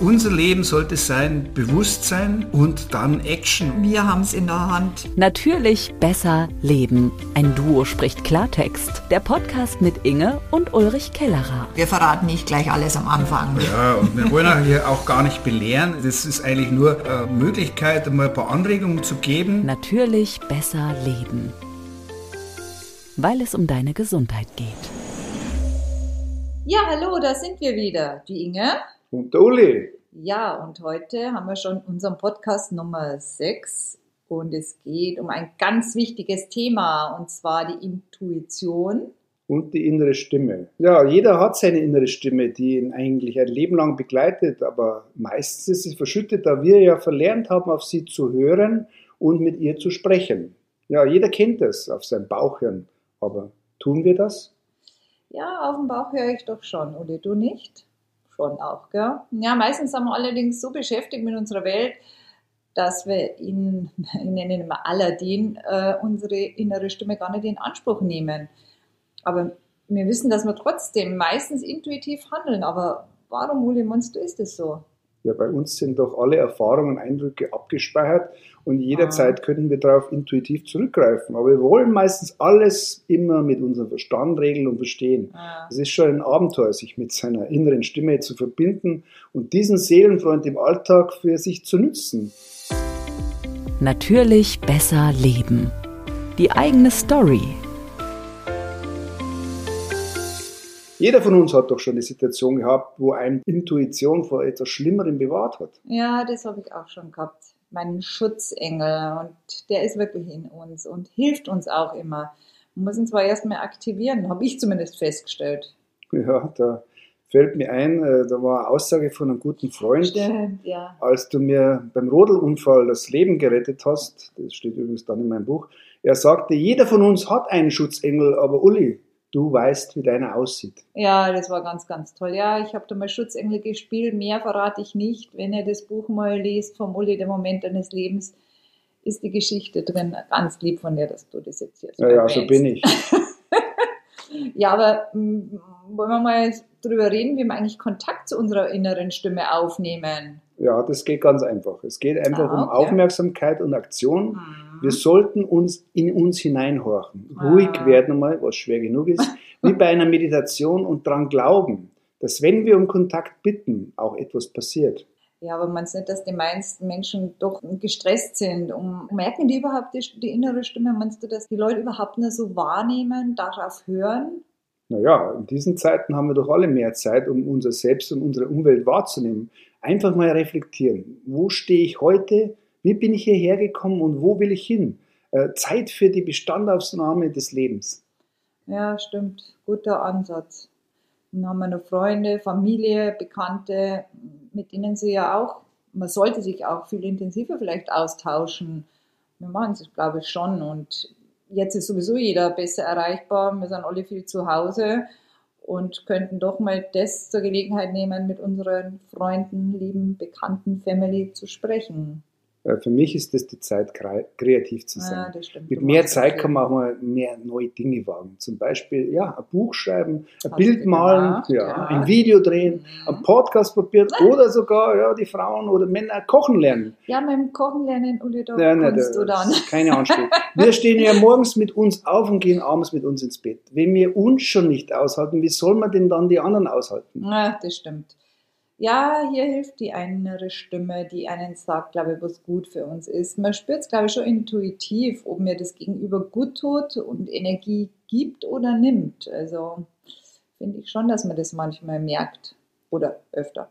unser Leben sollte sein Bewusstsein und dann Action. Wir haben es in der Hand. Natürlich besser leben. Ein Duo spricht Klartext. Der Podcast mit Inge und Ulrich Kellerer. Wir verraten nicht gleich alles am Anfang. Ja, und wir wollen hier auch gar nicht belehren. Das ist eigentlich nur eine Möglichkeit, mal ein paar Anregungen zu geben. Natürlich besser leben. Weil es um deine Gesundheit geht. Ja, hallo, da sind wir wieder. Die Inge. Und Uli. Ja, und heute haben wir schon unseren Podcast Nummer 6 und es geht um ein ganz wichtiges Thema und zwar die Intuition. Und die innere Stimme. Ja, jeder hat seine innere Stimme, die ihn eigentlich ein Leben lang begleitet, aber meistens ist sie verschüttet, da wir ja verlernt haben, auf sie zu hören und mit ihr zu sprechen. Ja, jeder kennt es auf seinem Bauch hören, aber tun wir das? Ja, auf dem Bauch höre ich doch schon, Uli, du nicht? Schon auch, gell? Ja, meistens sind wir allerdings so beschäftigt mit unserer Welt, dass wir in, ich nenne ihn immer Aladdin, äh, unsere innere Stimme gar nicht in Anspruch nehmen. Aber wir wissen, dass wir trotzdem meistens intuitiv handeln. Aber warum, Uli, meinst du, ist das so? Ja, bei uns sind doch alle Erfahrungen und Eindrücke abgespeichert und jederzeit ah. können wir darauf intuitiv zurückgreifen. Aber wir wollen meistens alles immer mit unserem Verstand regeln und verstehen. Ah. Es ist schon ein Abenteuer, sich mit seiner inneren Stimme zu verbinden und diesen Seelenfreund im Alltag für sich zu nützen. Natürlich besser leben. Die eigene Story Jeder von uns hat doch schon eine Situation gehabt, wo eine Intuition vor etwas Schlimmerem bewahrt hat. Ja, das habe ich auch schon gehabt. Mein Schutzengel und der ist wirklich in uns und hilft uns auch immer. Wir müssen zwar erstmal aktivieren, habe ich zumindest festgestellt. Ja, da fällt mir ein, äh, da war eine Aussage von einem guten Freund, Stimmt, ja. als du mir beim Rodelunfall das Leben gerettet hast, das steht übrigens dann in meinem Buch, er sagte, jeder von uns hat einen Schutzengel, aber Uli, du weißt, wie deiner aussieht. Ja, das war ganz, ganz toll. Ja, ich habe da mal Schutzengel gespielt. Mehr verrate ich nicht. Wenn ihr das Buch mal liest, vom Uli, der Moment deines Lebens, ist die Geschichte drin. Ganz lieb von dir, dass du das jetzt hier so Ja, ja, so bin ich. ja, aber hm, wollen wir mal drüber reden, wie wir eigentlich Kontakt zu unserer inneren Stimme aufnehmen? Ja, das geht ganz einfach. Es geht einfach ah, okay. um Aufmerksamkeit und Aktion. Hm. Wir sollten uns in uns hineinhorchen, ruhig ah. werden einmal, was schwer genug ist, wie bei einer Meditation und daran glauben, dass wenn wir um Kontakt bitten, auch etwas passiert. Ja, aber man nicht, dass die meisten Menschen doch gestresst sind. Um, merken die überhaupt die, die innere Stimme? Meinst du, dass die Leute überhaupt nur so wahrnehmen, darauf hören? Naja, in diesen Zeiten haben wir doch alle mehr Zeit, um unser Selbst und unsere Umwelt wahrzunehmen. Einfach mal reflektieren. Wo stehe ich heute? Wie bin ich hierher gekommen und wo will ich hin? Äh, Zeit für die Bestandaufnahme des Lebens. Ja, stimmt. Guter Ansatz. Dann haben wir noch Freunde, Familie, Bekannte, mit denen sie ja auch, man sollte sich auch viel intensiver vielleicht austauschen. Wir machen es, glaube ich, schon. Und jetzt ist sowieso jeder besser erreichbar. Wir sind alle viel zu Hause und könnten doch mal das zur Gelegenheit nehmen, mit unseren Freunden, lieben, Bekannten, Family zu sprechen. Äh, für mich ist das die Zeit, kreativ zu sein. Ah, stimmt, Mit mehr Zeit kann man auch mal mehr neue Dinge wagen. Zum Beispiel, ja, ein Buch schreiben, ein Hast Bild malen, ja, ja, ein Video drehen, mhm. ein Podcast probieren oder sogar, ja, die Frauen oder Männer kochen lernen. Ja, mit dem Kochen lernen, Uli, da ja, ne, du dann. Keine Anstrengung. Wir stehen ja morgens mit uns auf und gehen abends mit uns ins Bett. Wenn wir uns schon nicht aushalten, wie soll man denn dann die anderen aushalten? Ja, das stimmt ja, hier hilft die innere Stimme, die einen sagt, glaube ich, was gut für uns ist. Man spürt es, glaube ich, schon intuitiv, ob mir das Gegenüber gut tut und Energie gibt oder nimmt. Also finde ich schon, dass man das manchmal merkt oder öfter.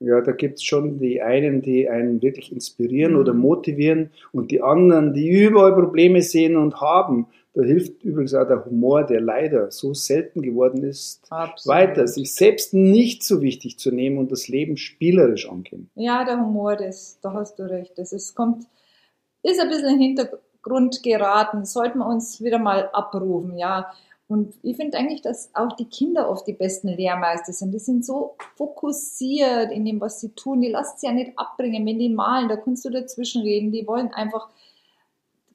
Ja, da gibt es schon die einen, die einen wirklich inspirieren mhm. oder motivieren und die anderen, die überall Probleme sehen und haben. Da hilft übrigens auch der Humor, der leider so selten geworden ist, Absolut. weiter, sich selbst nicht so wichtig zu nehmen und das Leben spielerisch angehen. Ja, der Humor, das, da hast du recht. Das ist, kommt, ist ein bisschen in den Hintergrund geraten, sollten wir uns wieder mal abrufen, ja. Und ich finde eigentlich, dass auch die Kinder oft die besten Lehrmeister sind. Die sind so fokussiert in dem, was sie tun. Die lassen sich ja nicht abbringen. Wenn die malen, da kannst du dazwischen reden. Die wollen einfach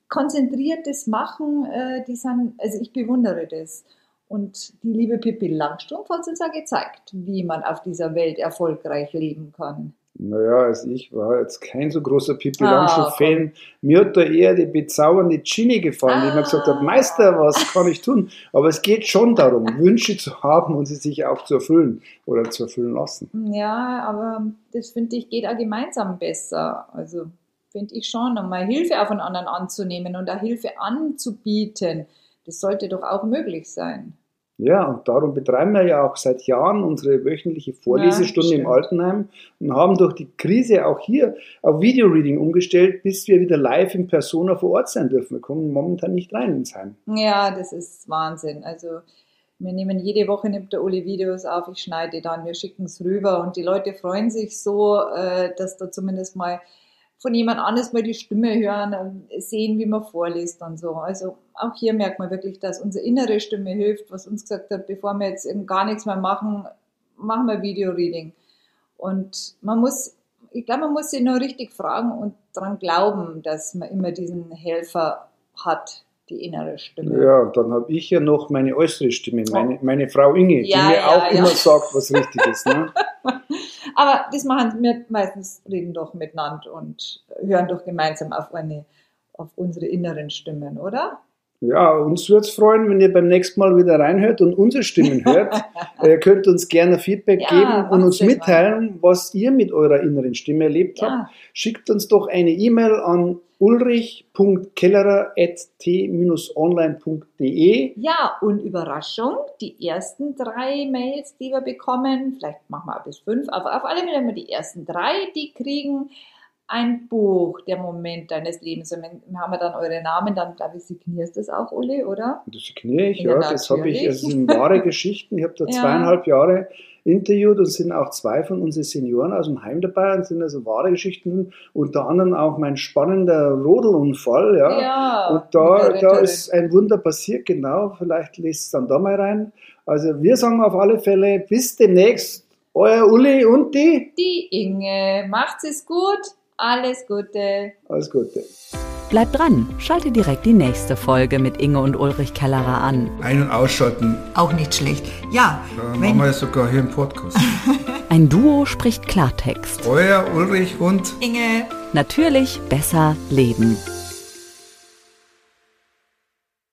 konzentriertes machen. Äh, die sind, also ich bewundere das. Und die liebe Pippi Langstrumpf hat uns ja gezeigt, wie man auf dieser Welt erfolgreich leben kann. Naja, also ich war jetzt kein so großer Pippi Ah, Langstrumpf-Fan. Mir hat da eher die bezaubernde Ginny gefallen, die mir gesagt hat, Ah. Meister, was kann ich tun? Aber es geht schon darum, Wünsche zu haben und sie sich auch zu erfüllen oder zu erfüllen lassen. Ja, aber das finde ich geht auch gemeinsam besser. Also finde ich schon, um mal Hilfe auf einen anderen anzunehmen und auch Hilfe anzubieten. Das sollte doch auch möglich sein. Ja, und darum betreiben wir ja auch seit Jahren unsere wöchentliche Vorlesestunde Ja, im. Altenheim und haben durch die Krise auch hier auf Videoreading umgestellt, bis wir wieder live in Persona vor Ort sein dürfen. Wir kommen momentan nicht rein ins Heim. Ja, das ist Wahnsinn. Also wir nehmen jede Woche nimmt der Uli Videos auf, ich schneide dann, wir schicken es rüber und die Leute freuen sich so, äh, dass da zumindest mal von jemand anderes mal die Stimme hören, äh, sehen, wie man vorliest und so. Also auch hier merkt man wirklich, dass unsere innere Stimme hilft, was uns gesagt hat, bevor wir jetzt eben gar nichts mehr machen, machen wir Videoreading. Und man muss, ich glaube, man muss sich nur richtig fragen und daran glauben, dass man immer diesen Helfer hat, die innere Stimme. Ja, und dann habe ich ja noch meine äußere Stimme, meine, meine Frau Inge, Ja, die mir ja, auch ja. immer sagt, was richtig ist. Ne? Aber das machen wir meistens, reden doch miteinander und hören doch gemeinsam auf, eine, auf unsere inneren Stimmen, oder? Ja, uns würde es freuen, wenn ihr beim nächsten Mal wieder reinhört und unsere Stimmen hört. ihr könnt uns gerne Feedback Ja, geben und uns mitteilen, was ihr mit eurer inneren Stimme erlebt habt. Ja, Schickt uns doch eine E-Mail an ulrich.kellerer.t-online.de. ja, und Überraschung, die ersten drei Mails, die wir bekommen, vielleicht machen wir bis fünf, aber auf alle Fälle immer die ersten drei, die kriegen ein Buch, der Moment deines Lebens. Und wenn, haben wir dann eure Namen, dann glaube ich, signierst du das auch, Uli, oder? Das signiere ich, Ja, ja. Das habe ich, es sind wahre Geschichten. Ich habe da Ja. zweieinhalb Jahre interviewt und sind auch zwei von unseren Senioren aus dem Heim dabei und sind also wahre Geschichten. Unter anderem auch mein spannender Rodelunfall, ja. Ja, Und da, da ist ein Wunder passiert, genau. Vielleicht lest es dann da mal rein. Also wir sagen auf alle Fälle bis demnächst. Euer Uli und die. Die Inge, macht's es gut, alles Gute. Alles Gute. Bleibt dran, schalte direkt die nächste Folge mit Inge und Ulrich Kellerer an. Ein- und ausschalten. Auch nicht schlecht. Ja, Da wenn, machen wir sogar hier im Podcast. Ein Duo spricht Klartext. Euer Ulrich und Inge Natürlich besser leben.